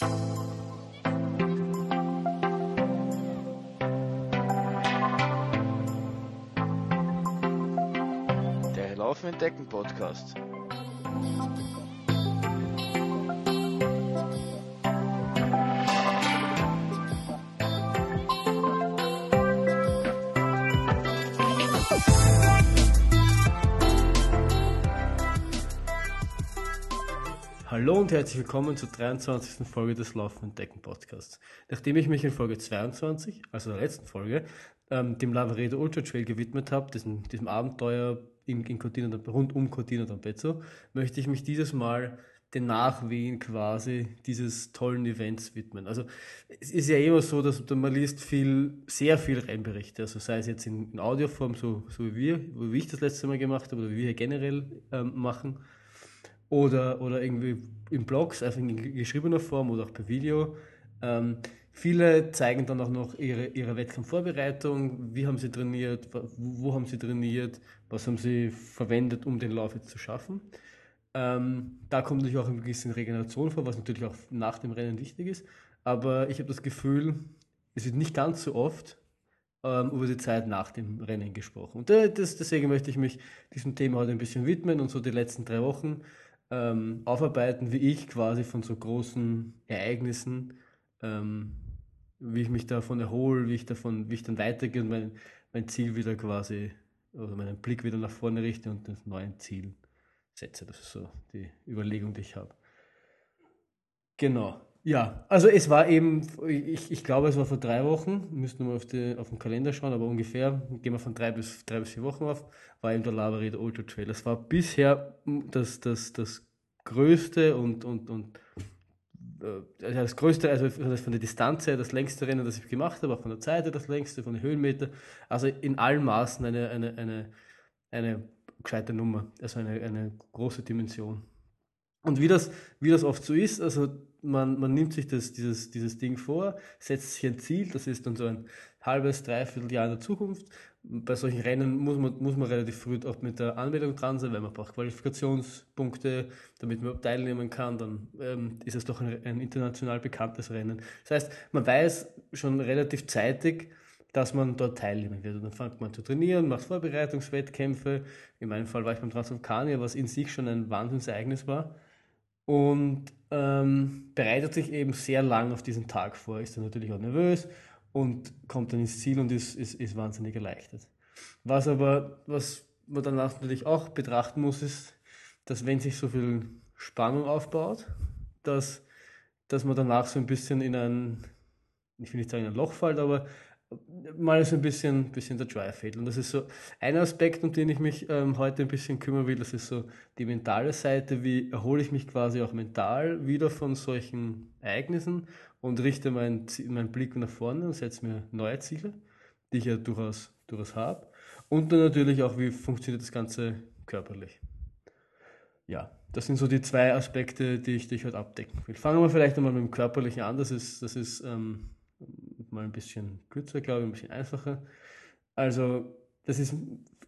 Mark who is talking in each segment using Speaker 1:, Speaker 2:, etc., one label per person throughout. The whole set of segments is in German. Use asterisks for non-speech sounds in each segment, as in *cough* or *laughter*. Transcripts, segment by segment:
Speaker 1: Der Laufen entdecken Podcast.
Speaker 2: Hallo und herzlich willkommen zur 23. Folge des Laufen und Decken Podcasts. Nachdem ich mich in Folge 22, also der letzten Folge, ähm, dem Lavaredo Ultra Trail gewidmet habe, diesem, diesem Abenteuer in, in Cortina, rund um Cortina d'Ampezzo, möchte ich mich dieses Mal den Nachwehen quasi dieses tollen Events widmen. Also es ist ja immer so, dass man liest viel, sehr viel Rennberichte, also sei es jetzt in, in Audioform, so, so wie wir, wie ich das letzte Mal gemacht habe oder wie wir generell ähm, machen, oder, oder irgendwie in Blogs, einfach in geschriebener Form oder auch per Video. Ähm, viele zeigen dann auch noch ihre, ihre Wettkampfvorbereitung, wie haben sie trainiert, wo, wo haben sie trainiert, was haben sie verwendet, um den Lauf jetzt zu schaffen. Ähm, da kommt natürlich auch ein bisschen Regeneration vor, was natürlich auch nach dem Rennen wichtig ist. Aber ich habe das Gefühl, es wird nicht ganz so oft ähm, über die Zeit nach dem Rennen gesprochen. Und das, deswegen möchte ich mich diesem Thema heute ein bisschen widmen und so die letzten drei Wochen ähm, aufarbeiten, wie ich quasi von so großen Ereignissen, ähm, wie ich mich davon erhole, wie ich davon, wie ich dann weitergehe und mein, mein Ziel wieder quasi, oder meinen Blick wieder nach vorne richte und das neue Ziel setze. Das ist so die Überlegung, die ich habe. Genau. Ja, also es war eben, ich, ich glaube, es war vor drei Wochen, müssten wir auf, die, auf den Kalender schauen, aber ungefähr, gehen wir von drei bis, drei bis vier Wochen auf, war eben der Lavared Ultra Trail. Das war bisher das, das, das größte und, und, und äh, das größte, also von der Distanz her das längste Rennen, das ich gemacht habe, auch von der Zeit her das längste, von den Höhenmeter, also in allen Maßen eine, eine, eine, eine gescheite Nummer, also eine, eine große Dimension. Und wie das, wie das oft so ist, also man, man nimmt sich das, dieses, dieses Ding vor, setzt sich ein Ziel, das ist dann so ein halbes, dreiviertel Jahr in der Zukunft. Bei solchen Rennen muss man, muss man relativ früh auch mit der Anmeldung dran sein, weil man braucht Qualifikationspunkte, damit man teilnehmen kann. Dann ähm, ist es doch ein, ein international bekanntes Rennen. Das heißt, man weiß schon relativ zeitig, dass man dort teilnehmen wird. Und dann fängt man zu trainieren, macht Vorbereitungswettkämpfe. In meinem Fall war ich beim Transvulkanier, was in sich schon ein Wahnsinnsereignis war und ähm, bereitet sich eben sehr lang auf diesen Tag vor, ist dann natürlich auch nervös und kommt dann ins Ziel und ist, ist, ist wahnsinnig erleichtert. Was aber, was man dann natürlich auch betrachten muss, ist, dass wenn sich so viel Spannung aufbaut, dass, dass man danach so ein bisschen in ein, ich will nicht sagen ein Loch fällt, aber mal so ein bisschen, bisschen der Drive fehlt. Und das ist so ein Aspekt, um den ich mich ähm, heute ein bisschen kümmern will. Das ist so die mentale Seite. Wie erhole ich mich quasi auch mental wieder von solchen Ereignissen und richte meinen mein Blick nach vorne und setze mir neue Ziele, die ich ja durchaus, durchaus habe. Und dann natürlich auch, wie funktioniert das Ganze körperlich. Ja, das sind so die zwei Aspekte, die ich, die heute abdecken will. Fangen wir vielleicht einmal mit dem Körperlichen an. Das ist, das ist ähm, mal ein bisschen kürzer, glaube ich, ein bisschen einfacher. Also, das ist,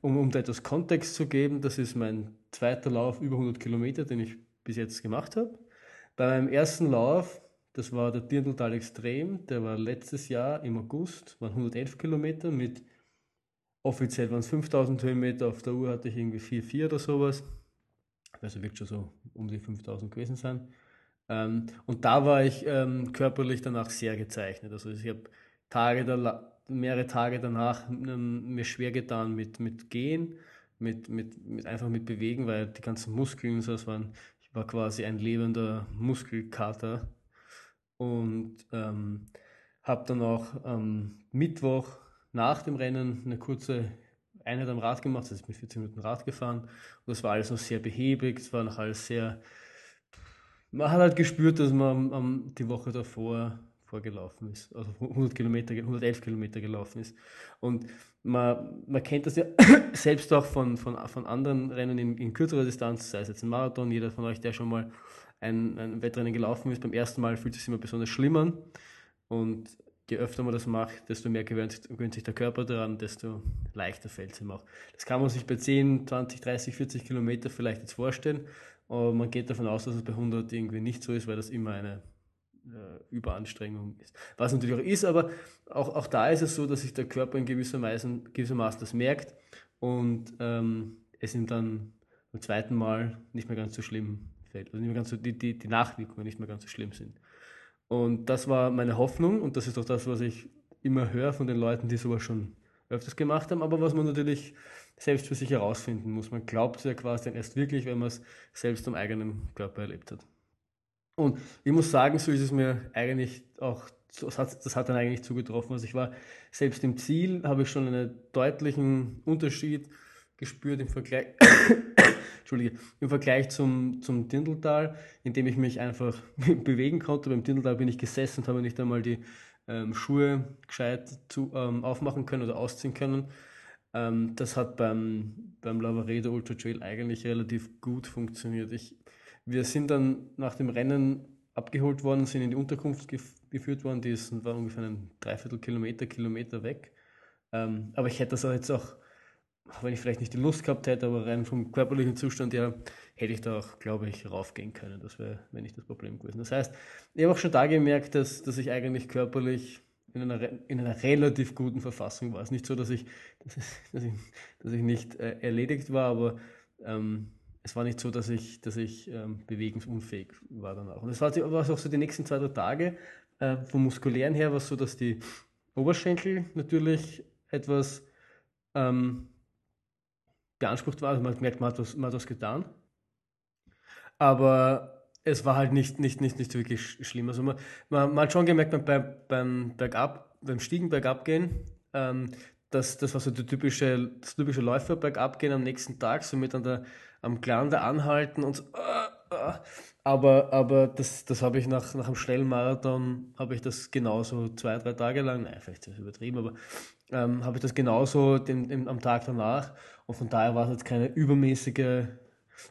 Speaker 2: um, um da etwas Kontext zu geben, das ist mein zweiter Lauf über 100 Kilometer, den ich bis jetzt gemacht habe. Bei meinem ersten Lauf, das war der Dirndltal Extrem, der war letztes Jahr im August, waren 111 Kilometer mit offiziell waren es 5000 Höhenmeter, auf der Uhr hatte ich irgendwie 4,4 oder sowas. Also wird schon so um die 5000 gewesen sein. Ähm, und da war ich ähm, körperlich danach sehr gezeichnet. Also ich habe Tage da, mehrere Tage danach ähm, mir schwer getan mit, mit Gehen, mit, mit, mit einfach mit Bewegen, weil die ganzen Muskeln, so, das waren, ich war quasi ein lebender Muskelkater. Und ähm, habe dann auch am Mittwoch nach dem Rennen eine kurze Einheit am Rad gemacht, also ich bin 14 Minuten Rad gefahren. Und das war alles noch sehr behäbig, es war noch alles sehr man hat halt gespürt, dass man um, die Woche davor vorgelaufen ist, also 100 Kilometer, 111 Kilometer gelaufen ist. Und man, man kennt das ja *coughs* selbst auch von, von, von anderen Rennen in, in kürzerer Distanz, sei es jetzt ein Marathon, jeder von euch, der schon mal ein, ein Wettrennen gelaufen ist, beim ersten Mal fühlt es sich immer besonders schlimm an. Und je öfter man das macht, desto mehr gewöhnt, gewöhnt sich der Körper daran, desto leichter fällt es ihm auch. Das kann man sich bei 10, 20, 30, 40 Kilometer vielleicht jetzt vorstellen. Aber man geht davon aus, dass es bei 100 irgendwie nicht so ist, weil das immer eine äh, Überanstrengung ist. Was natürlich auch ist, aber auch, auch da ist es so, dass sich der Körper in gewissermaßen, gewissermaßen das merkt und ähm, es ihm dann beim zweiten Mal nicht mehr ganz so schlimm fällt. Also nicht mehr ganz so, die, die, die Nachwirkungen nicht mehr ganz so schlimm sind. Und das war meine Hoffnung und das ist auch das, was ich immer höre von den Leuten, die sowas schon öfters gemacht haben, aber was man natürlich selbst für sich herausfinden muss. Man glaubt es ja quasi dann erst wirklich, wenn man es selbst am eigenen Körper erlebt hat. Und ich muss sagen, so ist es mir eigentlich auch, das hat, das hat dann eigentlich zugetroffen. Also ich war selbst im Ziel, habe ich schon einen deutlichen Unterschied gespürt im Vergleich, *coughs* Entschuldige, im Vergleich zum, zum Dindeltal, in dem ich mich einfach *laughs* bewegen konnte. Beim Dindeltal bin ich gesessen und habe nicht einmal die ähm, Schuhe gescheit zu, ähm, aufmachen können oder ausziehen können. Ähm, das hat beim, beim Lavaredo Ultra Trail eigentlich relativ gut funktioniert. Ich wir sind dann nach dem Rennen abgeholt worden, sind in die Unterkunft gef geführt worden, die ist, war ungefähr ein Dreiviertel Kilometer, weg. Ähm, aber ich hätte das auch jetzt auch, wenn ich vielleicht nicht die Lust gehabt hätte, aber rein vom körperlichen Zustand her, hätte ich da auch, glaube ich, raufgehen können. Das wäre, wenn nicht das Problem gewesen. Das heißt, ich habe auch schon da gemerkt, dass, dass ich eigentlich körperlich in einer, in einer relativ guten Verfassung war. Es ist nicht so, dass ich, dass ich, dass ich, dass ich nicht äh, erledigt war, aber ähm, es war nicht so, dass ich, dass ich ähm, bewegungsunfähig war danach. Und es war, war auch so die nächsten zwei, drei Tage. Äh, vom Muskulären her war es so, dass die Oberschenkel natürlich etwas ähm, beansprucht waren. Also man merkt, man hat, was, man hat was getan. Aber es war halt nicht, nicht, nicht, nicht wirklich schlimm. Also man, man, man hat schon gemerkt, beim, beim, Bergab, beim Stiegen bergab gehen, ähm, dass das war so die typische, das typische Läufer bergab gehen am nächsten Tag, so mit an der am Glander anhalten und so, äh, äh. aber, aber das, das habe ich nach, nach einem schnellen Marathon, habe ich das genauso zwei, drei Tage lang, nein, vielleicht ist das übertrieben, aber ähm, habe ich das genauso den, den, am Tag danach und von daher war es jetzt keine übermäßige,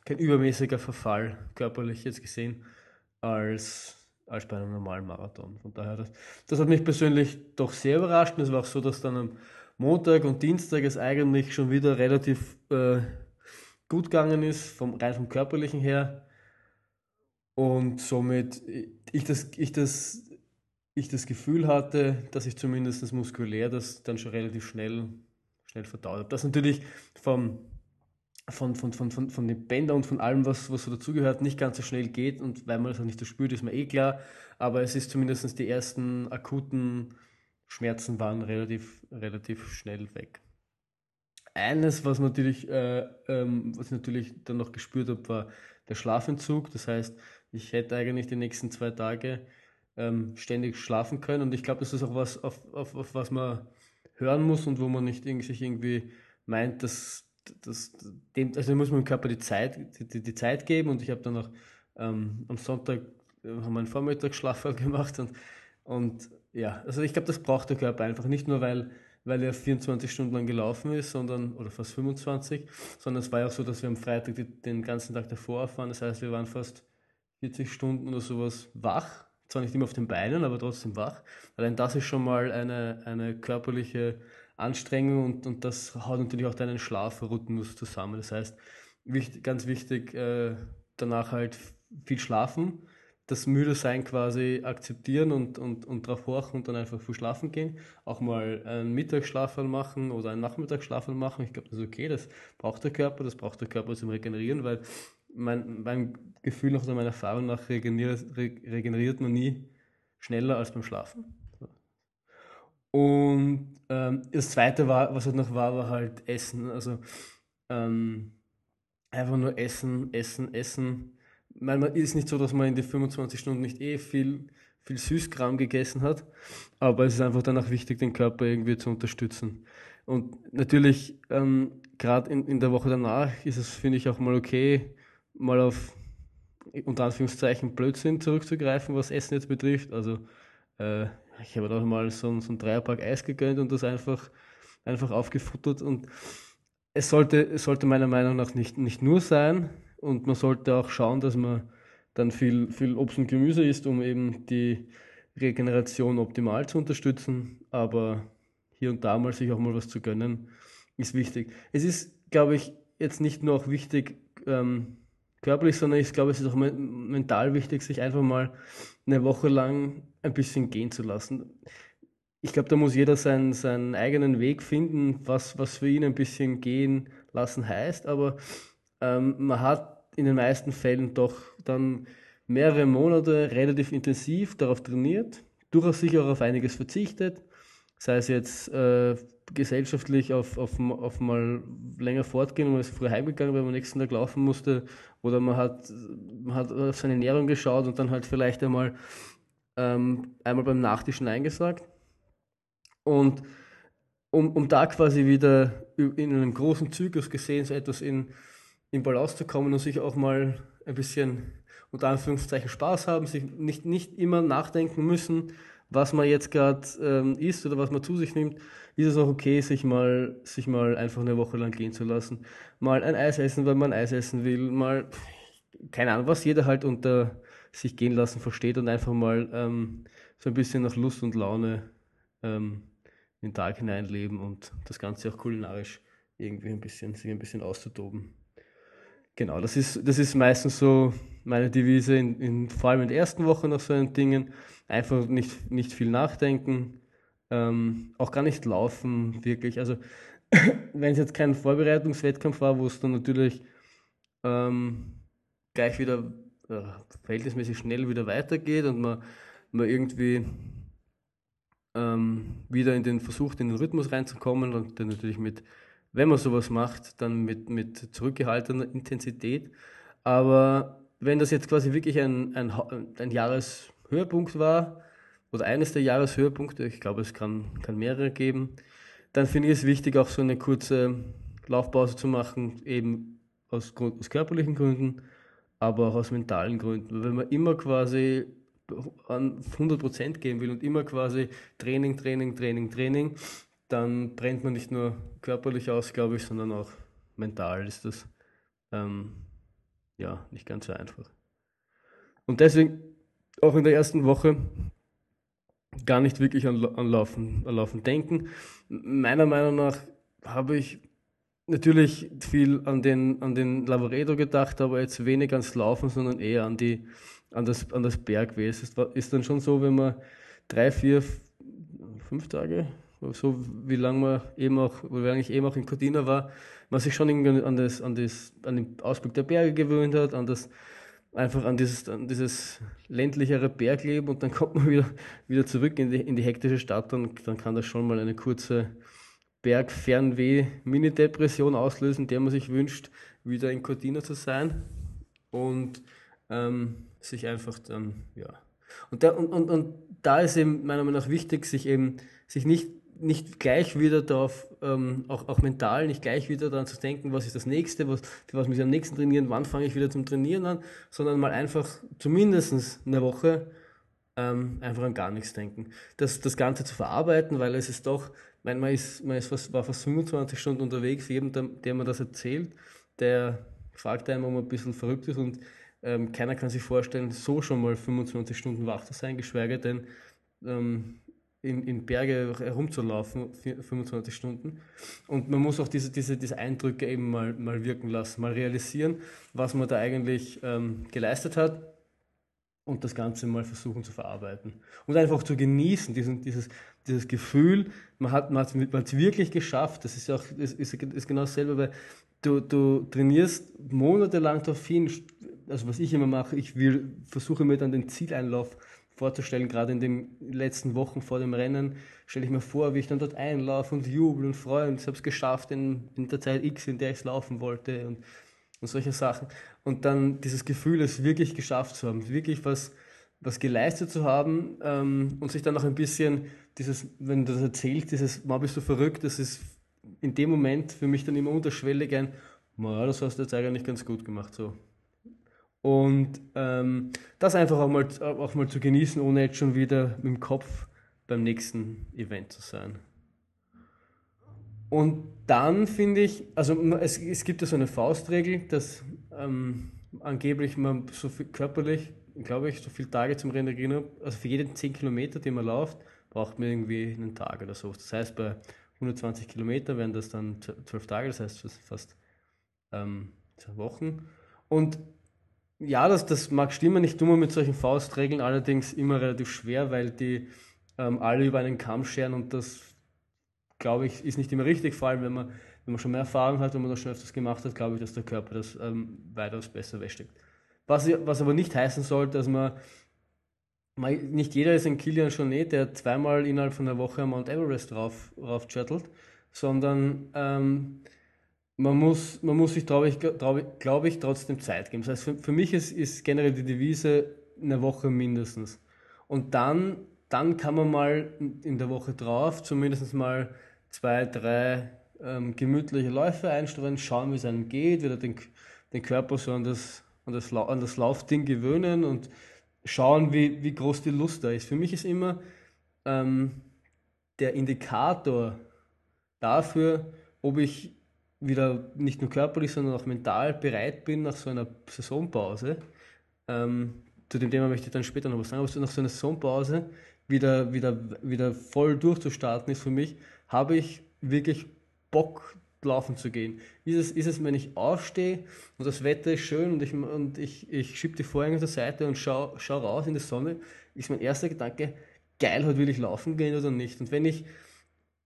Speaker 2: kein übermäßiger Verfall körperlich jetzt gesehen als, als bei einem normalen Marathon. Von daher, das, das hat mich persönlich doch sehr überrascht und es war auch so, dass dann am Montag und Dienstag es eigentlich schon wieder relativ äh, gut gegangen ist, vom, rein vom körperlichen her. Und somit ich das, ich, das, ich das Gefühl hatte, dass ich zumindest muskulär das dann schon relativ schnell, schnell verdaut habe. Das natürlich vom, von, von, von, von, von den Bändern und von allem, was, was so dazugehört, nicht ganz so schnell geht und weil man das auch nicht so spürt, ist mir eh klar. Aber es ist zumindest die ersten akuten Schmerzen waren relativ, relativ schnell weg. Eines, was natürlich, äh, ähm, was ich natürlich dann noch gespürt habe, war der Schlafentzug. Das heißt, ich hätte eigentlich die nächsten zwei Tage ähm, ständig schlafen können. Und ich glaube, das ist auch was, auf, auf, auf was man hören muss und wo man nicht irgendwie, sich irgendwie meint, dass, dass dem, also muss man dem Körper die Zeit, die, die Zeit geben. Und ich habe dann noch ähm, am Sonntag äh, haben einen Vormittagsschlaf *laughs* gemacht und, und ja, also ich glaube, das braucht der Körper einfach nicht nur, weil weil er 24 Stunden lang gelaufen ist, sondern, oder fast 25, sondern es war ja auch so, dass wir am Freitag die, den ganzen Tag davor fahren. Das heißt, wir waren fast 40 Stunden oder sowas wach. Zwar nicht immer auf den Beinen, aber trotzdem wach. Allein das ist schon mal eine, eine körperliche Anstrengung und, und das haut natürlich auch deinen Schlafrhythmus zusammen. Das heißt, wichtig, ganz wichtig, äh, danach halt viel schlafen das müde sein quasi akzeptieren und, und, und drauf horchen und dann einfach früh schlafen gehen. Auch mal einen Mittagsschlaf machen oder einen Nachmittagsschlaf machen. Ich glaube, das ist okay. Das braucht der Körper, das braucht der Körper zum Regenerieren, weil mein, mein Gefühl nach oder meiner Erfahrung nach regeneriert, regeneriert man nie schneller als beim Schlafen. Und ähm, das zweite war, was halt noch war, war halt Essen. Also ähm, einfach nur Essen, Essen, Essen man ist nicht so, dass man in die 25 Stunden nicht eh viel, viel Süßkram gegessen hat, aber es ist einfach danach wichtig, den Körper irgendwie zu unterstützen. Und natürlich, ähm, gerade in, in der Woche danach ist es, finde ich, auch mal okay, mal auf unter Anführungszeichen Blödsinn zurückzugreifen, was Essen jetzt betrifft. Also äh, ich habe da mal so, so ein Dreierpack Eis gegönnt und das einfach, einfach aufgefuttert. Und es sollte, es sollte meiner Meinung nach nicht, nicht nur sein, und man sollte auch schauen, dass man dann viel, viel Obst und Gemüse isst, um eben die Regeneration optimal zu unterstützen. Aber hier und da mal sich auch mal was zu gönnen, ist wichtig. Es ist, glaube ich, jetzt nicht nur auch wichtig, ähm, körperlich, sondern ich glaube, es ist auch mental wichtig, sich einfach mal eine Woche lang ein bisschen gehen zu lassen. Ich glaube, da muss jeder seinen, seinen eigenen Weg finden, was, was für ihn ein bisschen gehen lassen heißt, aber ähm, man hat in den meisten Fällen doch dann mehrere Monate relativ intensiv darauf trainiert, durchaus sicher auch auf einiges verzichtet, sei es jetzt äh, gesellschaftlich auf, auf, auf mal länger fortgehen, man ist früher heimgegangen, weil man am nächsten Tag laufen musste, oder man hat, man hat auf seine Ernährung geschaut und dann halt vielleicht einmal, ähm, einmal beim Nachtisch Nein gesagt. Und um, um da quasi wieder in einem großen Zyklus gesehen, so etwas in, in Balance zu kommen und sich auch mal ein bisschen unter Anführungszeichen Spaß haben, sich nicht, nicht immer nachdenken müssen, was man jetzt gerade ähm, isst oder was man zu sich nimmt, ist es auch okay, sich mal, sich mal einfach eine Woche lang gehen zu lassen. Mal ein Eis essen, weil man Eis essen will, mal, keine Ahnung, was jeder halt unter sich gehen lassen versteht und einfach mal ähm, so ein bisschen nach Lust und Laune ähm, in den Tag hineinleben und das Ganze auch kulinarisch irgendwie ein bisschen, sich ein bisschen auszutoben. Genau, das ist, das ist meistens so meine Devise, in, in, vor allem in der ersten Woche nach so einen Dingen. Einfach nicht, nicht viel nachdenken, ähm, auch gar nicht laufen, wirklich. Also, *coughs* wenn es jetzt kein Vorbereitungswettkampf war, wo es dann natürlich ähm, gleich wieder äh, verhältnismäßig schnell wieder weitergeht und man, man irgendwie ähm, wieder in den versucht, in den Rhythmus reinzukommen und dann natürlich mit wenn man sowas macht, dann mit, mit zurückgehaltener Intensität. Aber wenn das jetzt quasi wirklich ein, ein, ein Jahreshöhepunkt war, oder eines der Jahreshöhepunkte, ich glaube, es kann, kann mehrere geben, dann finde ich es wichtig, auch so eine kurze Laufpause zu machen, eben aus, aus körperlichen Gründen, aber auch aus mentalen Gründen. Wenn man immer quasi an 100% gehen will und immer quasi Training, Training, Training, Training, dann brennt man nicht nur körperlich aus, glaube ich, sondern auch mental ist das ähm, ja nicht ganz so einfach. Und deswegen auch in der ersten Woche gar nicht wirklich an, an, Laufen, an Laufen denken. Meiner Meinung nach habe ich natürlich viel an den, an den Lavaredo gedacht, aber jetzt wenig ans Laufen, sondern eher an, die, an, das, an das Bergweh. Es ist, dann schon so, wenn man drei, vier, fünf Tage so wie lange man eben auch, wo wir eigentlich eben auch in Cortina war, man sich schon irgendwie an, das, an, das, an den Ausblick der Berge gewöhnt hat, an das, einfach an dieses, an dieses ländlichere Bergleben und dann *laughs* kommt man wieder, wieder zurück in die, in die hektische Stadt und dann kann das schon mal eine kurze Bergfernweh-Mini-Depression auslösen, der man sich wünscht, wieder in Cortina zu sein und ähm, sich einfach dann, ja. Und, der, und, und, und da ist eben meiner Meinung nach wichtig, sich eben, sich nicht nicht gleich wieder darauf, ähm, auch, auch mental, nicht gleich wieder daran zu denken, was ist das nächste, was, für was muss ich am nächsten trainieren, wann fange ich wieder zum Trainieren an, sondern mal einfach zumindest eine Woche ähm, einfach an gar nichts denken. Das, das Ganze zu verarbeiten, weil es ist doch, mein, man, ist, man ist fast, war fast 25 Stunden unterwegs, jedem, der, der mir das erzählt, der fragt einem, ob man ein bisschen verrückt ist und ähm, keiner kann sich vorstellen, so schon mal 25 Stunden wach zu sein, geschweige denn ähm, in, in Berge herumzulaufen, 25 Stunden. Und man muss auch diese, diese, diese Eindrücke eben mal, mal wirken lassen, mal realisieren, was man da eigentlich ähm, geleistet hat und das Ganze mal versuchen zu verarbeiten. Und einfach zu genießen, diesen, dieses, dieses Gefühl, man hat es man wirklich geschafft. Das ist ja auch das ist, ist genau dasselbe, weil du, du trainierst monatelang darauf hin, also was ich immer mache, ich will, versuche mir dann den Zieleinlauf vorzustellen, gerade in den letzten Wochen vor dem Rennen, stelle ich mir vor, wie ich dann dort einlaufe und jubel und freue und ich habe es geschafft in, in, der Zeit X, in der ich es laufen wollte und, und solche Sachen. Und dann dieses Gefühl, es wirklich geschafft zu haben, wirklich was, was geleistet zu haben ähm, und sich dann noch ein bisschen dieses, wenn du das erzählst, dieses, mal bist du verrückt, das ist in dem Moment für mich dann immer unterschwellig ein, ja, das hast du jetzt eigentlich ganz gut gemacht, so. Und ähm, das einfach auch mal, auch mal zu genießen, ohne jetzt schon wieder mit dem Kopf beim nächsten Event zu sein. Und dann finde ich, also es, es gibt ja so eine Faustregel, dass ähm, angeblich man so viel körperlich, glaube ich, so viele Tage zum Regenerieren, also für jeden 10 Kilometer, die man läuft, braucht man irgendwie einen Tag oder so. Das heißt, bei 120 Kilometer wären das dann 12 Tage, das heißt fast ähm, zwei Wochen. Und ja, das, das mag stimmen. Ich tue mir mit solchen Faustregeln allerdings immer relativ schwer, weil die ähm, alle über einen Kamm scheren und das, glaube ich, ist nicht immer richtig. Vor allem, wenn man, wenn man schon mehr Erfahrung hat und man das schon öfters gemacht hat, glaube ich, dass der Körper das ähm, weitaus besser wegsteckt. Was, was aber nicht heißen soll, dass man, man nicht jeder ist ein Kilian Jornet, der zweimal innerhalb von einer Woche am Mount Everest rauf, raufchattelt, sondern ähm, man muss, man muss sich, glaube ich, glaub, glaub ich, trotzdem Zeit geben. Das heißt, für, für mich ist, ist generell die Devise eine Woche mindestens. Und dann, dann kann man mal in der Woche drauf zumindest mal zwei, drei ähm, gemütliche Läufe einstellen, schauen, wie es einem geht, wieder den, den Körper so an das, an, das, an das Laufding gewöhnen und schauen, wie, wie groß die Lust da ist. Für mich ist immer ähm, der Indikator dafür, ob ich wieder nicht nur körperlich, sondern auch mental bereit bin nach so einer Saisonpause. Ähm, zu dem Thema möchte ich dann später noch was sagen, aber nach so einer Saisonpause wieder, wieder, wieder voll durchzustarten ist für mich, habe ich wirklich Bock laufen zu gehen. Ist es, ist es wenn ich aufstehe und das Wetter ist schön und ich, und ich, ich schiebe die Vorhänge zur Seite und schaue schau raus in die Sonne, ist mein erster Gedanke, geil, heute will ich laufen gehen oder nicht. Und wenn ich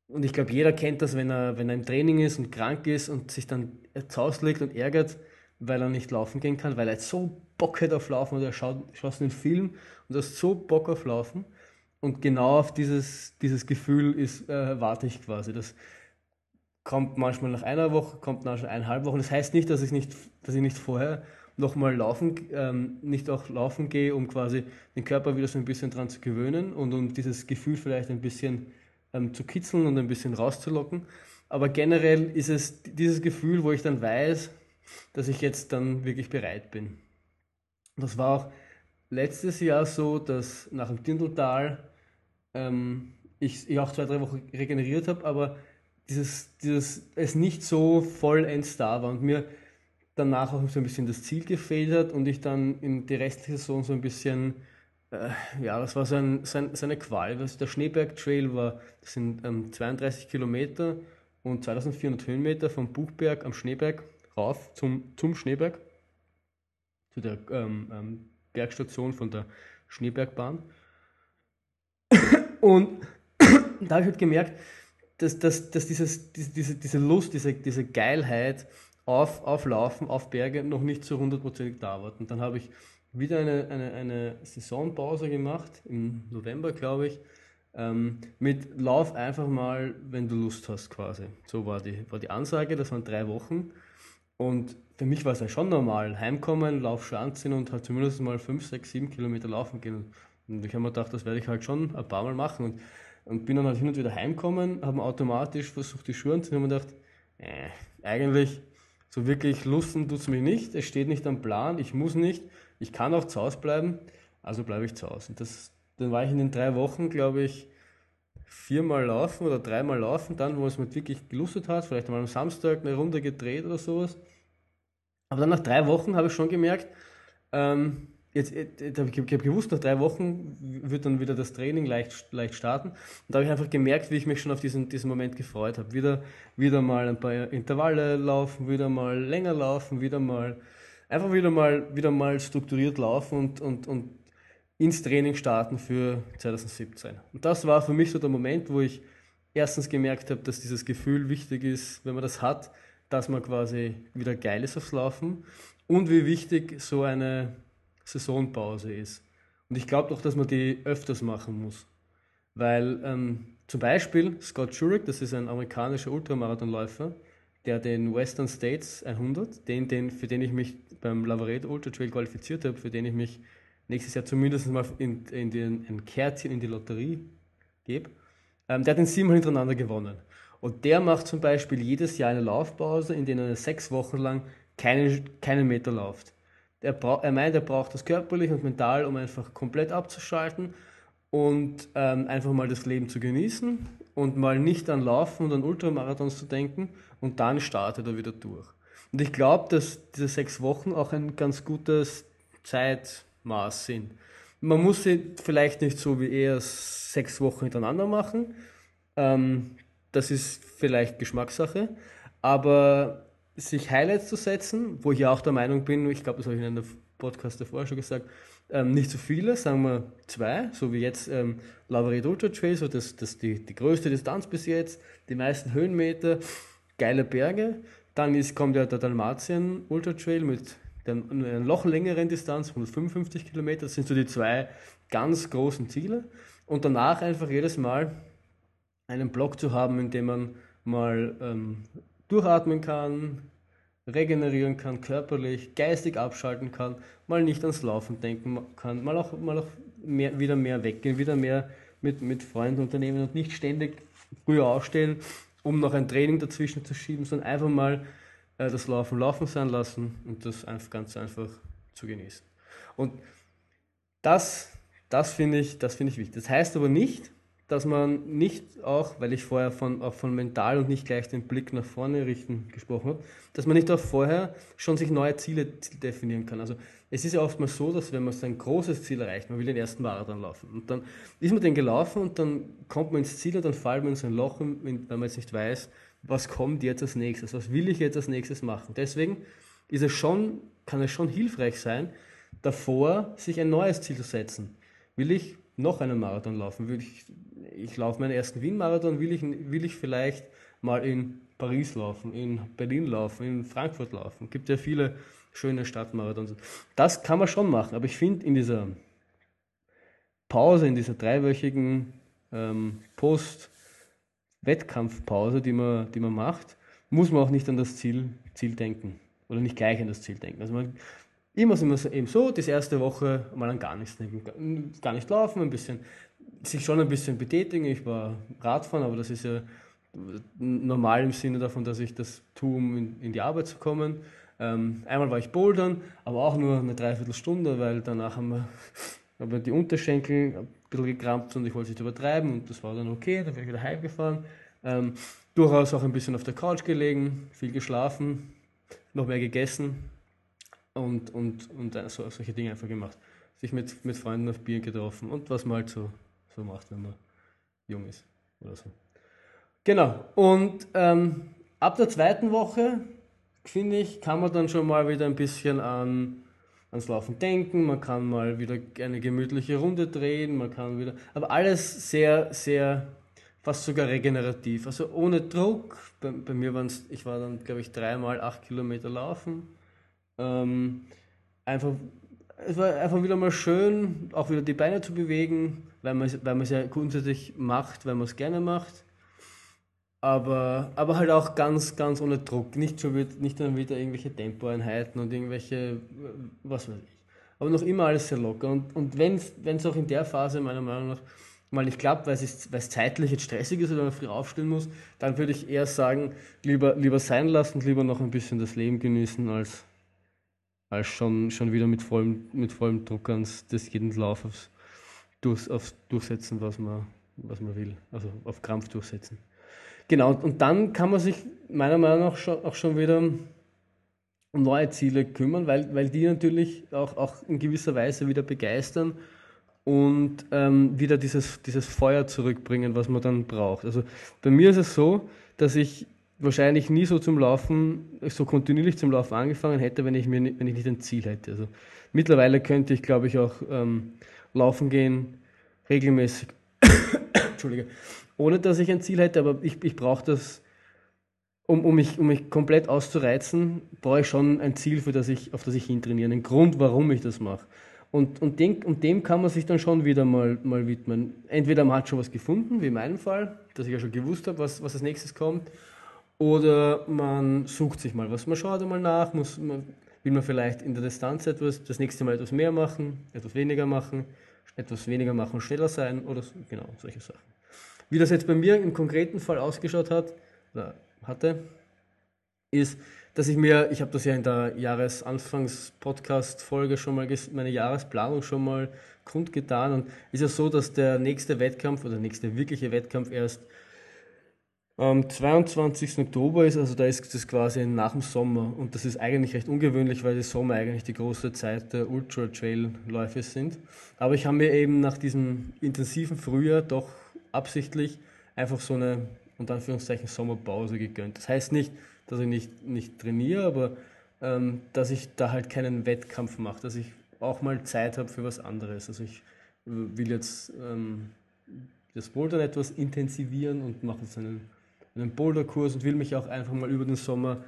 Speaker 2: und ich glaube, jeder kennt das, wenn er, wenn er im Training ist und krank ist und sich dann zu Hause legt und ärgert, weil er nicht laufen gehen kann, weil er jetzt so Bock hat auf Laufen oder er schaut, schaut einen Film und hat so Bock auf Laufen. Und genau auf dieses, dieses Gefühl ist, äh, warte ich quasi. Das kommt manchmal nach einer Woche, kommt nach eineinhalb Wochen. Das heißt nicht, dass ich nicht, dass ich nicht vorher nochmal laufen, ähm, nicht auch laufen gehe, um quasi den Körper wieder so ein bisschen dran zu gewöhnen und um dieses Gefühl vielleicht ein bisschen ähm, zu kitzeln und ein bisschen rauszulocken. Aber generell ist es dieses Gefühl, wo ich dann weiß, dass ich jetzt dann wirklich bereit bin. Das war auch letztes Jahr so, dass nach dem Tindeltal ähm, ich, ich auch zwei, drei Wochen regeneriert habe, aber dieses, dieses, es nicht so vollends da war und mir danach auch so ein bisschen das Ziel gefehlt hat und ich dann in die restliche Saison so ein bisschen äh, ja, das war so, ein, so, ein, so eine Qual. Der Schneeberg Trail war, das sind ähm, 32 Kilometer und 2400 Höhenmeter vom Buchberg am Schneeberg rauf zum, zum Schneeberg, zu der ähm, ähm, Bergstation von der Schneebergbahn. Und *clears throat* da habe ich halt gemerkt, dass, dass, dass dieses, diese, diese Lust, diese, diese Geilheit auf, auf Laufen, auf Berge noch nicht so hundertprozentig da war. Und dann habe ich wieder eine, eine, eine Saisonpause gemacht, im November, glaube ich, ähm, mit Lauf einfach mal, wenn du Lust hast, quasi. So war die, war die Ansage, das waren drei Wochen. Und für mich war es ja schon normal, heimkommen, Laufschuhe anziehen und halt zumindest mal 5, 6, 7 Kilometer laufen gehen. Und ich habe mir gedacht, das werde ich halt schon ein paar Mal machen. Und, und bin dann halt hin und wieder heimkommen, habe automatisch versucht, die Schuhe anzuziehen und mir gedacht, äh, eigentlich so wirklich lusten tut es mich nicht, es steht nicht am Plan, ich muss nicht. Ich kann auch zu Hause bleiben, also bleibe ich zu Hause. Und das, dann war ich in den drei Wochen, glaube ich, viermal laufen oder dreimal laufen, dann, wo es mir wirklich gelustet hat, vielleicht mal am Samstag eine Runde gedreht oder sowas. Aber dann nach drei Wochen habe ich schon gemerkt, ähm, jetzt, jetzt ich habe hab gewusst, nach drei Wochen wird dann wieder das Training leicht, leicht starten. Und da habe ich einfach gemerkt, wie ich mich schon auf diesen, diesen Moment gefreut habe. Wieder, wieder mal ein paar Intervalle laufen, wieder mal länger laufen, wieder mal einfach wieder mal, wieder mal strukturiert laufen und, und, und ins Training starten für 2017. Und das war für mich so der Moment, wo ich erstens gemerkt habe, dass dieses Gefühl wichtig ist, wenn man das hat, dass man quasi wieder geil ist aufs Laufen und wie wichtig so eine Saisonpause ist. Und ich glaube doch, dass man die öfters machen muss. Weil ähm, zum Beispiel Scott Jurek, das ist ein amerikanischer Ultramarathonläufer, der den Western States 100, den, den, für den ich mich beim Lavaredo Ultra Trail qualifiziert habe, für den ich mich nächstes Jahr zumindest mal in, in den, ein Kärtchen in die Lotterie gebe, ähm, der hat den siebenmal hintereinander gewonnen. Und der macht zum Beispiel jedes Jahr eine Laufpause, in der er sechs Wochen lang keinen, keinen Meter läuft. Er, er meint, er braucht das körperlich und mental, um einfach komplett abzuschalten und ähm, einfach mal das Leben zu genießen und mal nicht an Laufen und an Ultramarathons zu denken und dann startet er wieder durch. Und ich glaube, dass diese sechs Wochen auch ein ganz gutes Zeitmaß sind. Man muss sie vielleicht nicht so wie er sechs Wochen hintereinander machen. Ähm, das ist vielleicht Geschmackssache. Aber sich Highlights zu setzen, wo ich ja auch der Meinung bin, ich glaube, das habe ich in einer Podcast davor schon gesagt, ähm, nicht so viele, sagen wir zwei, so wie jetzt ähm, Ultra Trail, so das, das die, die größte Distanz bis jetzt, die meisten Höhenmeter, geile Berge. Dann ist, kommt ja der Dalmatien Ultra Trail mit der, einer noch längeren Distanz, 155 Kilometer. Das sind so die zwei ganz großen Ziele. Und danach einfach jedes Mal einen Block zu haben, in dem man mal ähm, durchatmen kann, regenerieren kann, körperlich, geistig abschalten kann, mal nicht ans Laufen denken kann, mal auch, mal auch mehr, wieder mehr weggehen, wieder mehr mit, mit Freunden unternehmen und nicht ständig früher aufstehen, um noch ein Training dazwischen zu schieben, sondern einfach mal äh, das Laufen laufen sein lassen und das einfach ganz einfach zu genießen. Und das, das finde ich, das finde ich wichtig. Das heißt aber nicht, dass man nicht auch, weil ich vorher von, auch von mental und nicht gleich den Blick nach vorne richten gesprochen habe, dass man nicht auch vorher schon sich neue Ziele definieren kann. Also es ist ja oftmals so, dass wenn man sein großes Ziel erreicht, man will den ersten Marathon laufen und dann ist man den gelaufen und dann kommt man ins Ziel und dann fällt man in so ein Loch, weil man jetzt nicht weiß, was kommt jetzt als nächstes, was will ich jetzt als nächstes machen. Deswegen ist es schon, kann es schon hilfreich sein, davor sich ein neues Ziel zu setzen. Will ich noch einen Marathon laufen? Will ich ich laufe meinen ersten Wien-Marathon, will ich, will ich vielleicht mal in Paris laufen, in Berlin laufen, in Frankfurt laufen. Gibt ja viele schöne Stadtmarathons. Das kann man schon machen, aber ich finde in dieser Pause, in dieser dreiwöchigen ähm, Post-Wettkampfpause, die man, die man macht, muss man auch nicht an das Ziel, Ziel denken oder nicht gleich an das Ziel denken. Also man, immer sind wir eben so, das erste Woche mal an gar nichts denken, gar nicht laufen, ein bisschen sich schon ein bisschen betätigen. Ich war Radfahren, aber das ist ja normal im Sinne davon, dass ich das tue, um in, in die Arbeit zu kommen. Ähm, einmal war ich bouldern, aber auch nur eine Dreiviertelstunde, weil danach haben wir, *laughs* haben wir die Unterschenkel ein bisschen gekrampft und ich wollte es nicht übertreiben und das war dann okay, dann bin ich wieder heimgefahren. Ähm, durchaus auch ein bisschen auf der Couch gelegen, viel geschlafen, noch mehr gegessen und, und, und so, solche Dinge einfach gemacht. Sich mit, mit Freunden auf Bier getroffen und was mal halt so so macht, wenn man jung ist oder so. Genau, und ähm, ab der zweiten Woche, finde ich, kann man dann schon mal wieder ein bisschen an, ans Laufen denken, man kann mal wieder eine gemütliche Runde drehen, man kann wieder, aber alles sehr, sehr, fast sogar regenerativ, also ohne Druck. Bei, bei mir waren es, ich war dann, glaube ich, dreimal acht Kilometer laufen. Ähm, einfach es war einfach wieder mal schön, auch wieder die Beine zu bewegen, weil man, es ja grundsätzlich macht, weil man es gerne macht. Aber, aber halt auch ganz, ganz ohne Druck. Nicht, schon wieder, nicht dann wieder irgendwelche Tempoeinheiten und irgendwelche, was weiß ich. Aber noch immer alles sehr locker. Und, und wenn es auch in der Phase meiner Meinung nach mal nicht klappt, weil es, zeitlich jetzt stressig ist oder man früh aufstehen muss, dann würde ich eher sagen, lieber, lieber sein lassen, lieber noch ein bisschen das Leben genießen, als, als schon, schon wieder mit vollem, mit vollem Druck ans des jeden Lauf aufs, durch, aufs Durchsetzen, was man, was man will. Also auf Krampf durchsetzen. Genau, und dann kann man sich meiner Meinung nach schon, auch schon wieder um neue Ziele kümmern, weil, weil die natürlich auch, auch in gewisser Weise wieder begeistern und ähm, wieder dieses, dieses Feuer zurückbringen, was man dann braucht. Also bei mir ist es so, dass ich wahrscheinlich nie so zum Laufen, so kontinuierlich zum Laufen angefangen hätte, wenn ich, mir, wenn ich nicht ein Ziel hätte. Also mittlerweile könnte ich, glaube ich, auch ähm, laufen gehen, regelmäßig, *coughs* Entschuldige, ohne dass ich ein Ziel hätte, aber ich, ich brauche das, um, um, mich, um mich komplett auszureizen, brauche ich schon ein Ziel, für das ich, auf das ich hintrainiere, einen Grund, warum ich das mache. Und, und, dem, und dem kann man sich dann schon wieder mal, mal widmen. Entweder man hat schon was gefunden, wie in meinem Fall, dass ich ja schon gewusst habe, was, was als nächstes kommt, oder man sucht sich mal was. Man schaut einmal nach, muss, man, will man vielleicht in der Distanz etwas, das nächste Mal etwas mehr machen, etwas weniger machen, etwas weniger machen schneller sein oder so, genau, solche Sachen. Wie das jetzt bei mir im konkreten Fall ausgeschaut hat, oder hatte, ist, dass ich mir, ich habe das ja in der Jahresanfangs-Podcast-Folge schon mal, meine Jahresplanung schon mal kundgetan und ist ja so, dass der nächste Wettkampf oder der nächste wirkliche Wettkampf erst am 22. Oktober ist, also da ist das quasi nach dem Sommer und das ist eigentlich recht ungewöhnlich, weil der Sommer eigentlich die große Zeit der Ultra-Trail-Läufe sind. Aber ich habe mir eben nach diesem intensiven Frühjahr doch absichtlich einfach so eine, unter Anführungszeichen, Sommerpause gegönnt. Das heißt nicht, dass ich nicht, nicht trainiere, aber ähm, dass ich da halt keinen Wettkampf mache, dass ich auch mal Zeit habe für was anderes. Also ich will jetzt ähm, das Bouldern etwas intensivieren und mache jetzt einen, einen Boulderkurs und will mich auch einfach mal über den Sommer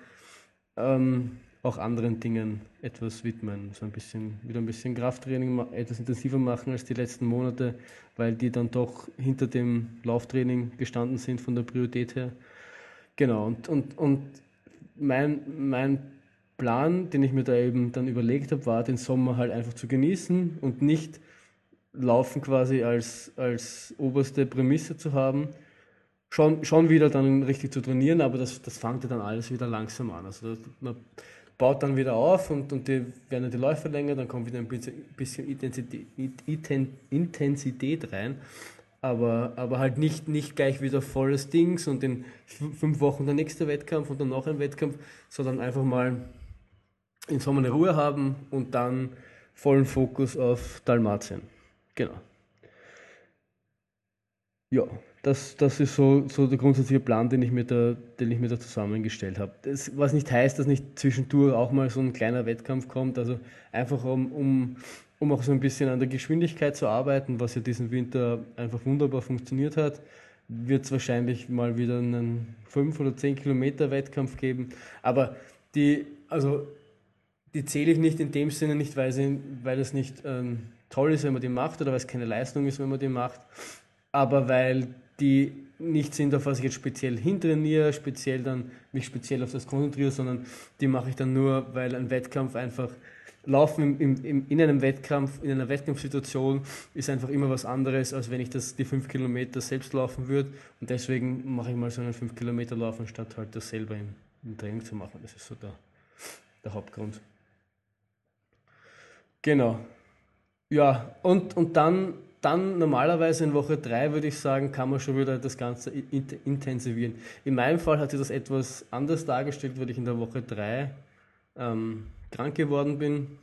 Speaker 2: ähm, auch anderen Dingen etwas widmen. So ein bisschen, wieder ein bisschen Krafttraining etwas intensiver machen als die letzten Monate, weil die dann doch hinter dem Lauftraining gestanden sind von der Priorität her. Genau, und, und, und mein, mein Plan, den ich mir da eben dann überlegt habe, war, den Sommer halt einfach zu genießen und nicht Laufen quasi als, als oberste Prämisse zu haben. Schon, schon wieder dann richtig zu trainieren, aber das, das fängt ja dann alles wieder langsam an. Also man baut dann wieder auf und, und die werden die Läufe länger, dann kommt wieder ein bisschen Intensität, Intensität rein, aber, aber halt nicht, nicht gleich wieder volles Dings und in fünf Wochen der nächste Wettkampf und dann noch ein Wettkampf, sondern einfach mal im Sommer eine Ruhe haben und dann vollen Fokus auf Dalmatien. Genau. Ja, das, das ist so, so der grundsätzliche Plan, den ich mir da, den ich mir da zusammengestellt habe. Was nicht heißt, dass nicht zwischendurch auch mal so ein kleiner Wettkampf kommt. Also einfach um, um, um auch so ein bisschen an der Geschwindigkeit zu arbeiten, was ja diesen Winter einfach wunderbar funktioniert hat, wird es wahrscheinlich mal wieder einen 5 oder 10 Kilometer Wettkampf geben. Aber die, also die zähle ich nicht in dem Sinne nicht, weil, sie, weil es nicht ähm, toll ist, wenn man die macht oder weil es keine Leistung ist, wenn man die macht, aber weil die nicht sind, auf was ich jetzt speziell hintrainiere, speziell dann mich speziell auf das konzentriere, sondern die mache ich dann nur, weil ein Wettkampf einfach Laufen im, im, in einem Wettkampf, in einer Wettkampfsituation ist einfach immer was anderes, als wenn ich das die fünf Kilometer selbst laufen würde. Und deswegen mache ich mal so einen fünf Kilometer Lauf, anstatt halt das selber im, im Training zu machen. Das ist so der, der Hauptgrund. Genau. Ja, und, und dann, dann normalerweise in Woche 3 würde ich sagen, kann man schon wieder das Ganze intensivieren. In meinem Fall hat sich das etwas anders dargestellt, weil ich in der Woche 3 ähm, krank geworden bin.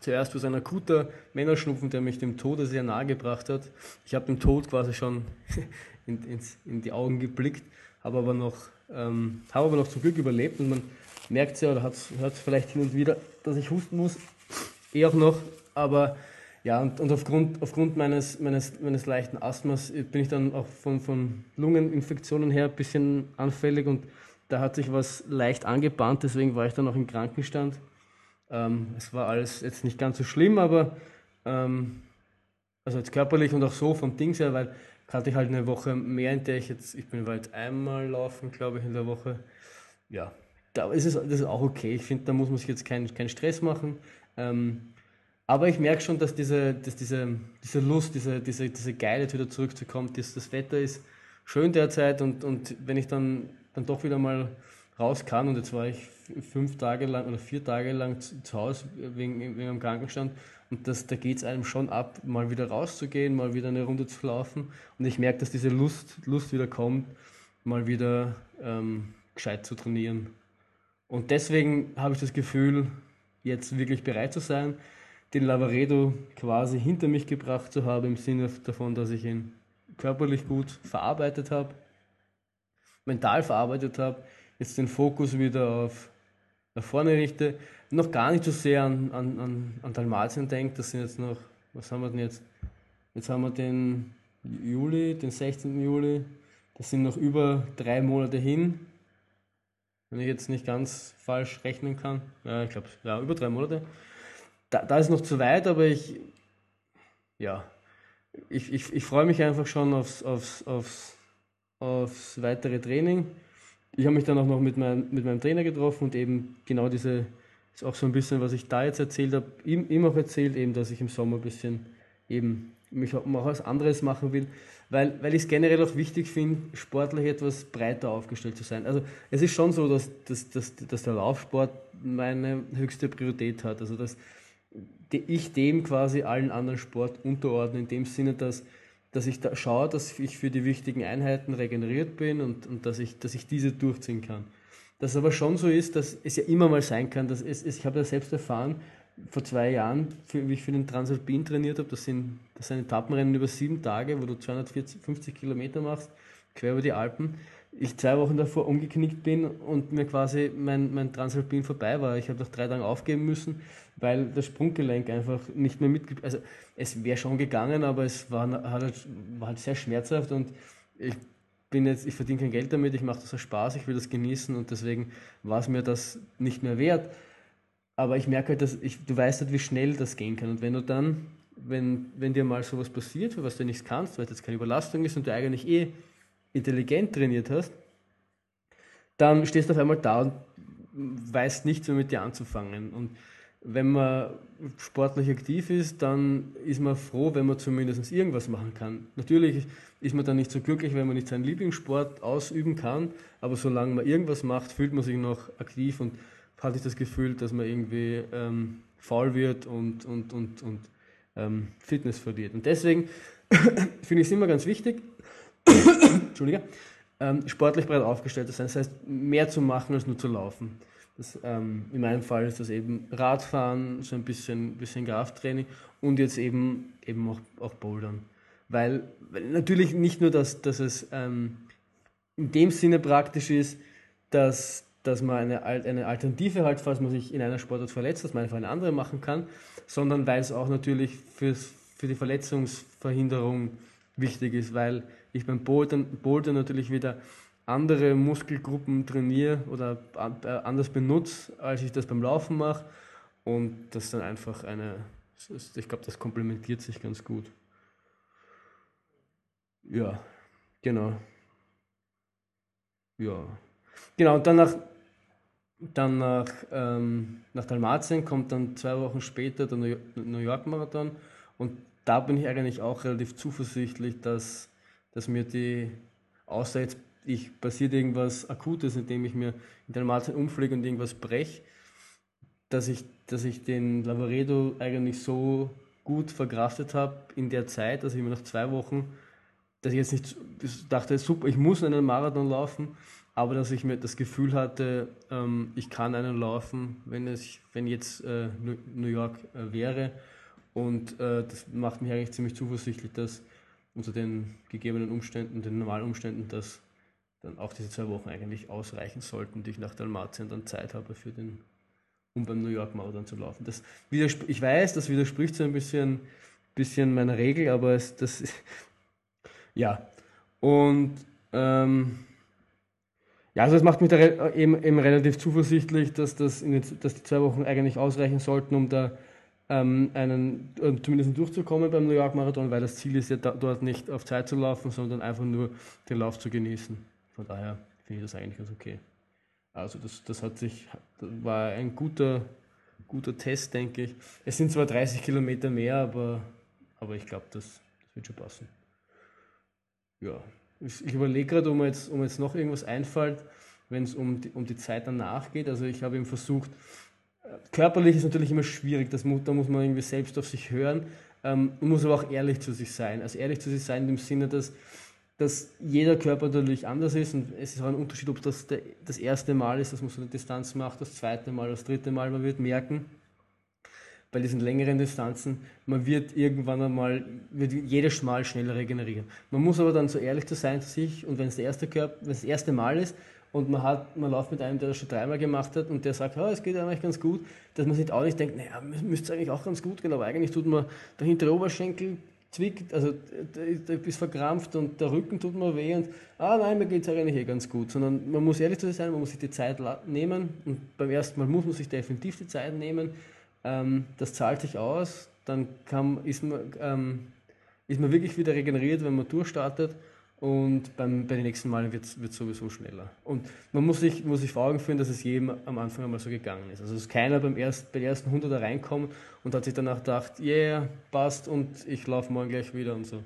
Speaker 2: Zuerst durch ein akuter Männerschnupfen, der mich dem Tode sehr nahe gebracht hat. Ich habe dem Tod quasi schon *laughs* in, ins, in die Augen geblickt, habe aber, noch, ähm, habe aber noch zum Glück überlebt und man merkt es ja oder hört es vielleicht hin und wieder, dass ich husten muss eh auch noch, aber ja, und, und aufgrund, aufgrund meines, meines, meines leichten Asthmas bin ich dann auch von, von Lungeninfektionen her ein bisschen anfällig und da hat sich was leicht angebahnt, deswegen war ich dann auch im Krankenstand. Ähm, es war alles jetzt nicht ganz so schlimm, aber ähm, also jetzt körperlich und auch so vom Dings her, weil hatte ich halt eine Woche mehr, in der ich jetzt, ich bin weit einmal laufen, glaube ich, in der Woche. Ja, da ist es das ist auch okay. Ich finde, da muss man sich jetzt keinen kein Stress machen. Ähm, aber ich merke schon, dass diese, dass diese, diese Lust, diese, diese, diese Geilheit wieder zurückzukommen, dass das Wetter ist schön derzeit und, und wenn ich dann, dann doch wieder mal raus kann und jetzt war ich fünf Tage lang oder vier Tage lang zu, zu Hause wegen, wegen dem Krankenstand und das, da geht es einem schon ab, mal wieder rauszugehen, mal wieder eine Runde zu laufen und ich merke, dass diese Lust, Lust wieder kommt, mal wieder ähm, gescheit zu trainieren. Und deswegen habe ich das Gefühl, jetzt wirklich bereit zu sein, den Lavaredo quasi hinter mich gebracht zu haben, im Sinne davon, dass ich ihn körperlich gut verarbeitet habe, mental verarbeitet habe, jetzt den Fokus wieder auf nach vorne richte, noch gar nicht so sehr an, an, an, an Dalmatien denke, das sind jetzt noch, was haben wir denn jetzt? Jetzt haben wir den Juli, den 16. Juli, das sind noch über drei Monate hin, wenn ich jetzt nicht ganz falsch rechnen kann. Ja, ich glaube, ja, über drei Monate. Da, da ist noch zu weit, aber ich, ja, ich, ich, ich freue mich einfach schon aufs, aufs, aufs, aufs weitere Training. Ich habe mich dann auch noch mit, mein, mit meinem Trainer getroffen und eben genau diese, ist auch so ein bisschen, was ich da jetzt erzählt habe, ihm, ihm auch erzählt, eben, dass ich im Sommer ein bisschen eben mich auch was anderes machen will weil, weil ich es generell auch wichtig finde, sportlich etwas breiter aufgestellt zu sein. Also es ist schon so, dass, dass, dass, dass der Laufsport meine höchste Priorität hat. Also dass ich dem quasi allen anderen Sport unterordne, in dem Sinne, dass, dass ich da schaue, dass ich für die wichtigen Einheiten regeneriert bin und, und dass, ich, dass ich diese durchziehen kann. Dass es aber schon so ist, dass es ja immer mal sein kann, dass es, ich habe ja selbst erfahren, vor zwei Jahren, für, wie ich für den Transalpin trainiert habe, das sind, das sind Etappenrennen über sieben Tage, wo du 250 Kilometer machst, quer über die Alpen, ich zwei Wochen davor umgeknickt bin und mir quasi mein, mein Transalpin vorbei war. Ich habe nach drei Tagen aufgeben müssen, weil das Sprunggelenk einfach nicht mehr mitge... Also es wäre schon gegangen, aber es war, halt, war halt sehr schmerzhaft und ich bin jetzt, ich verdiene kein Geld damit, ich mache das aus Spaß, ich will das genießen und deswegen war es mir das nicht mehr wert. Aber ich merke halt, dass ich, du weißt halt, wie schnell das gehen kann. Und wenn du dann, wenn, wenn dir mal sowas passiert, für was du nichts kannst, weil das keine Überlastung ist und du eigentlich eh intelligent trainiert hast, dann stehst du auf einmal da und weißt nichts mehr mit dir anzufangen. Und wenn man sportlich aktiv ist, dann ist man froh, wenn man zumindest irgendwas machen kann. Natürlich ist man dann nicht so glücklich, wenn man nicht seinen Lieblingssport ausüben kann, aber solange man irgendwas macht, fühlt man sich noch aktiv und hat nicht das Gefühl, dass man irgendwie ähm, faul wird und, und, und, und ähm, Fitness verliert. Und deswegen *coughs* finde ich es immer ganz wichtig, Entschuldige, ähm, sportlich breit aufgestellt zu sein. Das heißt, mehr zu machen als nur zu laufen. Das, ähm, in meinem Fall ist das eben Radfahren, so ein bisschen, bisschen Krafttraining und jetzt eben, eben auch, auch Bouldern. Weil, weil natürlich nicht nur, dass, dass es ähm, in dem Sinne praktisch ist, dass, dass man eine, eine Alternative halt, falls man sich in einer Sportart verletzt, dass man einfach eine andere machen kann, sondern weil es auch natürlich fürs, für die Verletzungsverhinderung wichtig ist, weil ich beim Bouldern, Bouldern natürlich wieder andere Muskelgruppen trainiere oder äh, anders benutze, als ich das beim Laufen mache. Und das ist dann einfach eine, ich glaube, das komplementiert sich ganz gut. Ja, genau. Ja. Genau, und dann nach, dann nach, ähm, nach Dalmatien kommt dann zwei Wochen später der New York Marathon und da bin ich eigentlich auch relativ zuversichtlich, dass, dass mir die, außer jetzt ich passiert irgendwas Akutes, indem ich mir in Dalmatien umfliege und irgendwas breche, dass ich, dass ich den Lavaredo eigentlich so gut verkraftet habe in der Zeit, dass ich mir nach zwei Wochen, dass ich jetzt nicht ich dachte, super, ich muss einen Marathon laufen, aber dass ich mir das Gefühl hatte, ähm, ich kann einen laufen, wenn, es, wenn jetzt äh, New York äh, wäre. Und äh, das macht mich eigentlich ziemlich zuversichtlich, dass unter den gegebenen Umständen, den normalen Umständen, dass dann auch diese zwei Wochen eigentlich ausreichen sollten, die ich nach Dalmatien dann Zeit habe für den, um beim New York Marathon zu laufen. Das ich weiß, das widerspricht so ein bisschen, bisschen meiner Regel, aber es, das *laughs* ja. Und ähm, ja, also das macht mich da eben, eben relativ zuversichtlich, dass, das den, dass die zwei Wochen eigentlich ausreichen sollten, um da ähm, einen, äh, zumindest durchzukommen beim New York Marathon, weil das Ziel ist ja da, dort nicht auf Zeit zu laufen, sondern einfach nur den Lauf zu genießen. Von daher finde ich das eigentlich ganz okay. Also das, das hat sich, das war ein guter, guter Test, denke ich. Es sind zwar 30 Kilometer mehr, aber, aber ich glaube, das, das wird schon passen. Ja, ich, ich überlege gerade, ob mir jetzt, um jetzt noch irgendwas einfällt, wenn es um die, um die Zeit danach geht. Also ich habe eben versucht, körperlich ist natürlich immer schwierig, das, da muss man irgendwie selbst auf sich hören. Ähm, man muss aber auch ehrlich zu sich sein. Also ehrlich zu sich sein in dem Sinne, dass, dass jeder Körper natürlich anders ist und es ist auch ein Unterschied, ob das der, das erste Mal ist, dass man so eine Distanz macht, das zweite Mal, das dritte Mal. Man wird merken, bei diesen längeren Distanzen, man wird irgendwann einmal, wird jedes Mal schneller regenerieren. Man muss aber dann so ehrlich zu sein zu sich und wenn es der erste Körper, wenn es das erste Mal ist, und man, hat, man läuft mit einem, der das schon dreimal gemacht hat und der sagt, oh, es geht eigentlich ganz gut, dass man sich auch nicht denkt, naja, müsste es eigentlich auch ganz gut gehen, aber eigentlich tut man der hintere Oberschenkel zwickt, also der ist verkrampft und der Rücken tut mir weh und ah nein, mir geht es eigentlich eh ganz gut, sondern man muss ehrlich zu sich sein, man muss sich die Zeit nehmen und beim ersten Mal muss man sich definitiv die Zeit nehmen, ähm, das zahlt sich aus, dann kann, ist, man, ähm, ist man wirklich wieder regeneriert, wenn man durchstartet und beim, bei den nächsten Malen wird es sowieso schneller. Und man muss sich, muss sich vor Augen führen, dass es jedem am Anfang einmal so gegangen ist. Also ist keiner beim erst, bei den ersten 100 da reinkommen und hat sich danach gedacht, yeah, passt und ich laufe morgen gleich wieder und so.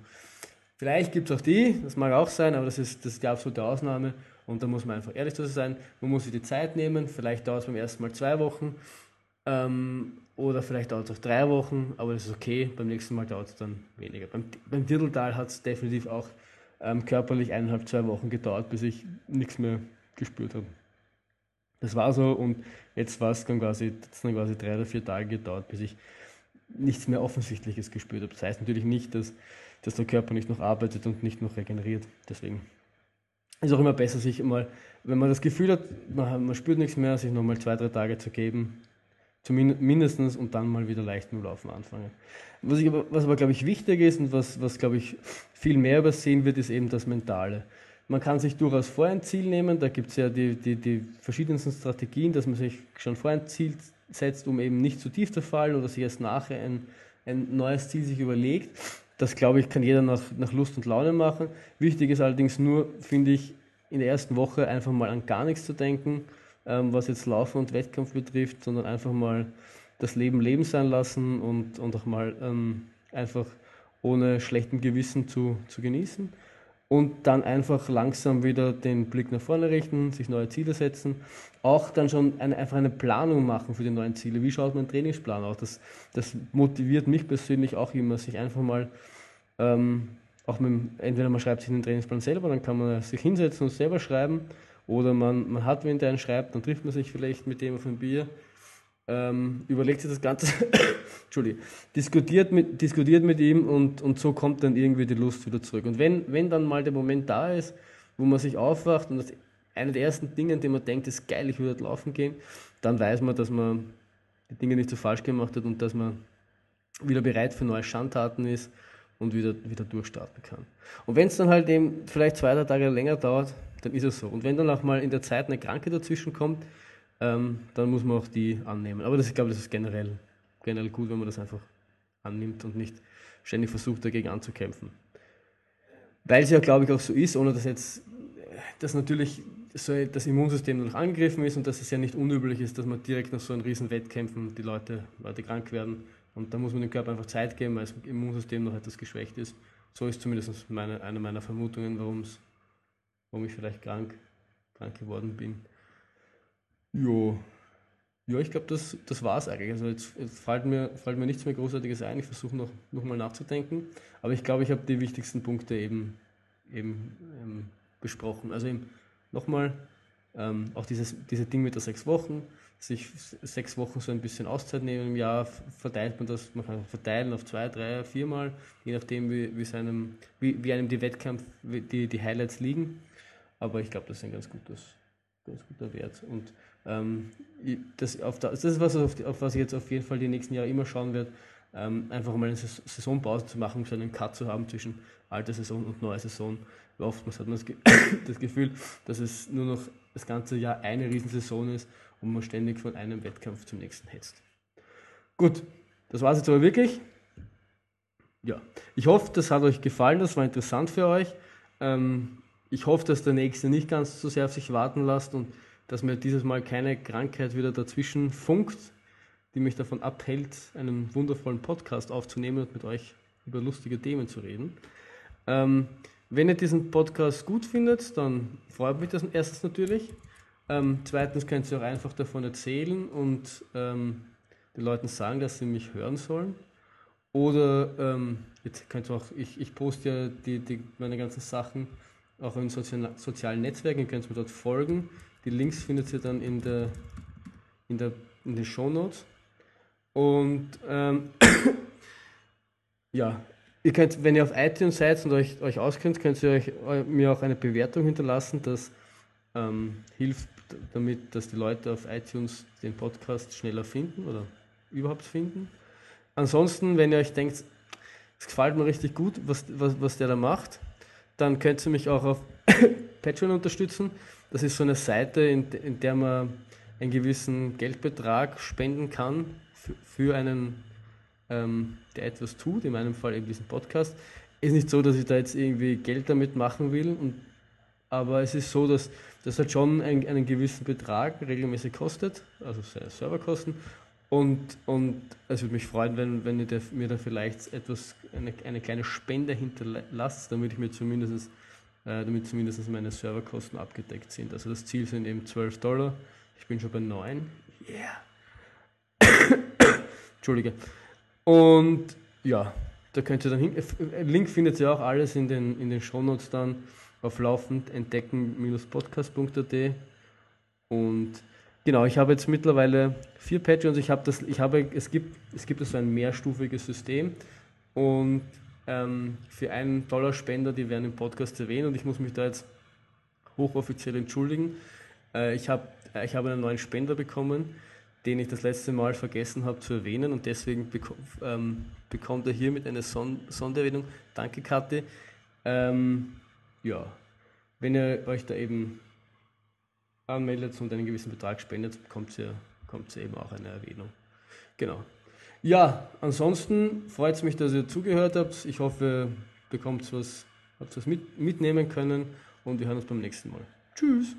Speaker 2: Vielleicht gibt es auch die, das mag auch sein, aber das ist, das ist die absolute Ausnahme. Und da muss man einfach ehrlich zu sein. Man muss sich die Zeit nehmen. Vielleicht dauert es beim ersten Mal zwei Wochen ähm, oder vielleicht dauert es auch drei Wochen, aber das ist okay. Beim nächsten Mal dauert es dann weniger. Beim, beim Dirteltal hat es definitiv auch ähm, körperlich eineinhalb, zwei Wochen gedauert, bis ich nichts mehr gespürt habe. Das war so und jetzt war es dann quasi, dann quasi drei oder vier Tage gedauert, bis ich nichts mehr Offensichtliches gespürt habe. Das heißt natürlich nicht, dass, dass der Körper nicht noch arbeitet und nicht noch regeneriert. Deswegen ist auch immer besser, sich mal, wenn man das Gefühl hat, man, man spürt nichts mehr, sich nochmal zwei, drei Tage zu geben, zumindest und dann mal wieder leicht mit dem Laufen anfangen. Was, ich aber, was aber, glaube ich, wichtig ist und was, was glaube ich, viel mehr übersehen wird, ist eben das Mentale. Man kann sich durchaus vorher ein Ziel nehmen, da gibt es ja die, die, die verschiedensten Strategien, dass man sich schon vorher ein Ziel setzt, um eben nicht zu tief zu fallen oder sich erst nachher ein, ein neues Ziel sich überlegt. Das, glaube ich, kann jeder nach, nach Lust und Laune machen. Wichtig ist allerdings nur, finde ich, in der ersten Woche einfach mal an gar nichts zu denken, was jetzt Laufen und Wettkampf betrifft, sondern einfach mal das Leben leben sein lassen und, und auch mal ähm, einfach ohne schlechten Gewissen zu, zu genießen. Und dann einfach langsam wieder den Blick nach vorne richten, sich neue Ziele setzen. Auch dann schon eine, einfach eine Planung machen für die neuen Ziele. Wie schaut mein Trainingsplan aus? Das, das motiviert mich persönlich auch immer, sich einfach mal, ähm, auch mit, entweder man schreibt sich den Trainingsplan selber, dann kann man sich hinsetzen und selber schreiben. Oder man, man hat wen, der einen schreibt, dann trifft man sich vielleicht mit dem auf ein Bier ähm, überlegt sich das Ganze, *coughs* Entschuldigung, diskutiert mit, diskutiert mit ihm und, und so kommt dann irgendwie die Lust wieder zurück. Und wenn, wenn dann mal der Moment da ist, wo man sich aufwacht und das eine der ersten Dinge, an denen man denkt, ist geil, ich würde laufen gehen, dann weiß man, dass man die Dinge nicht so falsch gemacht hat und dass man wieder bereit für neue Schandtaten ist und wieder, wieder durchstarten kann. Und wenn es dann halt eben vielleicht zwei, drei Tage länger dauert, dann ist es so. Und wenn dann auch mal in der Zeit eine Krankheit dazwischen kommt, ähm, dann muss man auch die annehmen. Aber das, ich glaube, das ist generell, generell gut, wenn man das einfach annimmt und nicht ständig versucht, dagegen anzukämpfen. Weil es ja, glaube ich, auch so ist, ohne dass jetzt dass natürlich so das Immunsystem noch angegriffen ist und dass es ja nicht unüblich ist, dass man direkt nach so einem riesen Wettkämpfen die Leute, Leute krank werden. Und da muss man dem Körper einfach Zeit geben, weil das Immunsystem noch etwas geschwächt ist. So ist zumindest meine, eine meiner Vermutungen, warum ich vielleicht krank, krank geworden bin. Jo. Ja, ich glaube, das, das war es eigentlich. Also jetzt, jetzt fällt, mir, fällt mir nichts mehr Großartiges ein. Ich versuche noch, noch mal nachzudenken. Aber ich glaube, ich habe die wichtigsten Punkte eben, eben ähm, besprochen. Also eben nochmal, ähm, auch dieses, diese Ding mit der sechs Wochen, sich sechs Wochen so ein bisschen Auszeit nehmen im Jahr, verteilt man das, man kann verteilen auf zwei, drei, viermal, je nachdem, wie, wie, seinem, wie, wie einem die Wettkampf, die, die Highlights liegen. Aber ich glaube, das ist ein ganz gutes, ganz guter Wert. Und ähm, das, auf das, das ist was, auf, auf, was ich jetzt auf jeden Fall die nächsten Jahre immer schauen werde, ähm, einfach mal eine Saisonpause zu machen, so einen Cut zu haben zwischen alter Saison und neuer Saison. Oftmals hat man das, Ge *coughs* das Gefühl, dass es nur noch das ganze Jahr eine Riesensaison ist und man ständig von einem Wettkampf zum nächsten hetzt. Gut, das war es jetzt aber wirklich. Ja, ich hoffe, das hat euch gefallen, das war interessant für euch. Ähm, ich hoffe, dass der nächste nicht ganz so sehr auf sich warten lässt und dass mir dieses Mal keine Krankheit wieder dazwischen funkt, die mich davon abhält, einen wundervollen Podcast aufzunehmen und mit euch über lustige Themen zu reden. Ähm, wenn ihr diesen Podcast gut findet, dann freut mich das erstens natürlich. Ähm, zweitens könnt ihr auch einfach davon erzählen und ähm, den Leuten sagen, dass sie mich hören sollen. Oder ähm, jetzt könnt ihr auch, ich, ich poste ja die, die, meine ganzen Sachen auch in sozialen, Netzwerken, ihr könnt mir dort folgen. Die Links findet ihr dann in der in der in den Show Notes. Und ähm, *clears throat* ja, ihr könnt, wenn ihr auf iTunes seid und euch, euch auskennt, könnt ihr euch, mir auch eine Bewertung hinterlassen. Das ähm, hilft damit, dass die Leute auf iTunes den Podcast schneller finden oder überhaupt finden. Ansonsten, wenn ihr euch denkt, es gefällt mir richtig gut, was, was, was der da macht, dann könnt ihr mich auch auf *coughs* Patreon unterstützen. Das ist so eine Seite, in, in der man einen gewissen Geldbetrag spenden kann für, einen, ähm, der etwas tut, in meinem Fall eben diesen Podcast. Ist nicht so, dass ich da jetzt irgendwie Geld damit machen will, und, aber es ist so, dass das halt schon einen, einen gewissen Betrag regelmäßig kostet, also Serverkosten. Und, und es würde mich freuen, wenn, wenn ihr mir da vielleicht etwas, eine, eine kleine Spende hinterlasst, damit ich mir zumindest äh, damit zumindest meine Serverkosten abgedeckt sind. Also das Ziel sind eben 12 Dollar. Ich bin schon bei 9. Yeah. *coughs* Entschuldige. Und ja, da könnt ihr dann hin. Äh, Link findet ihr auch alles in den, in den Shownotes dann auf laufend entdecken-podcast.at. Und genau, ich habe jetzt mittlerweile vier Patreons. Ich habe das, ich habe, es gibt, es gibt so ein mehrstufiges System. Und ähm, für einen Dollar Spender, die werden im Podcast erwähnt und ich muss mich da jetzt hochoffiziell entschuldigen. Äh, ich habe ich hab einen neuen Spender bekommen, den ich das letzte Mal vergessen habe zu erwähnen und deswegen beko ähm, bekommt er hiermit eine Son Sondererwähnung. Danke, Kathi. Ähm, ja, wenn ihr euch da eben anmeldet und einen gewissen Betrag spendet, bekommt ihr, bekommt ihr eben auch eine Erwähnung. Genau. Ja, ansonsten freut es mich, dass ihr zugehört habt. Ich hoffe, ihr bekommt was, habt was mit, mitnehmen können und wir hören uns beim nächsten Mal. Tschüss.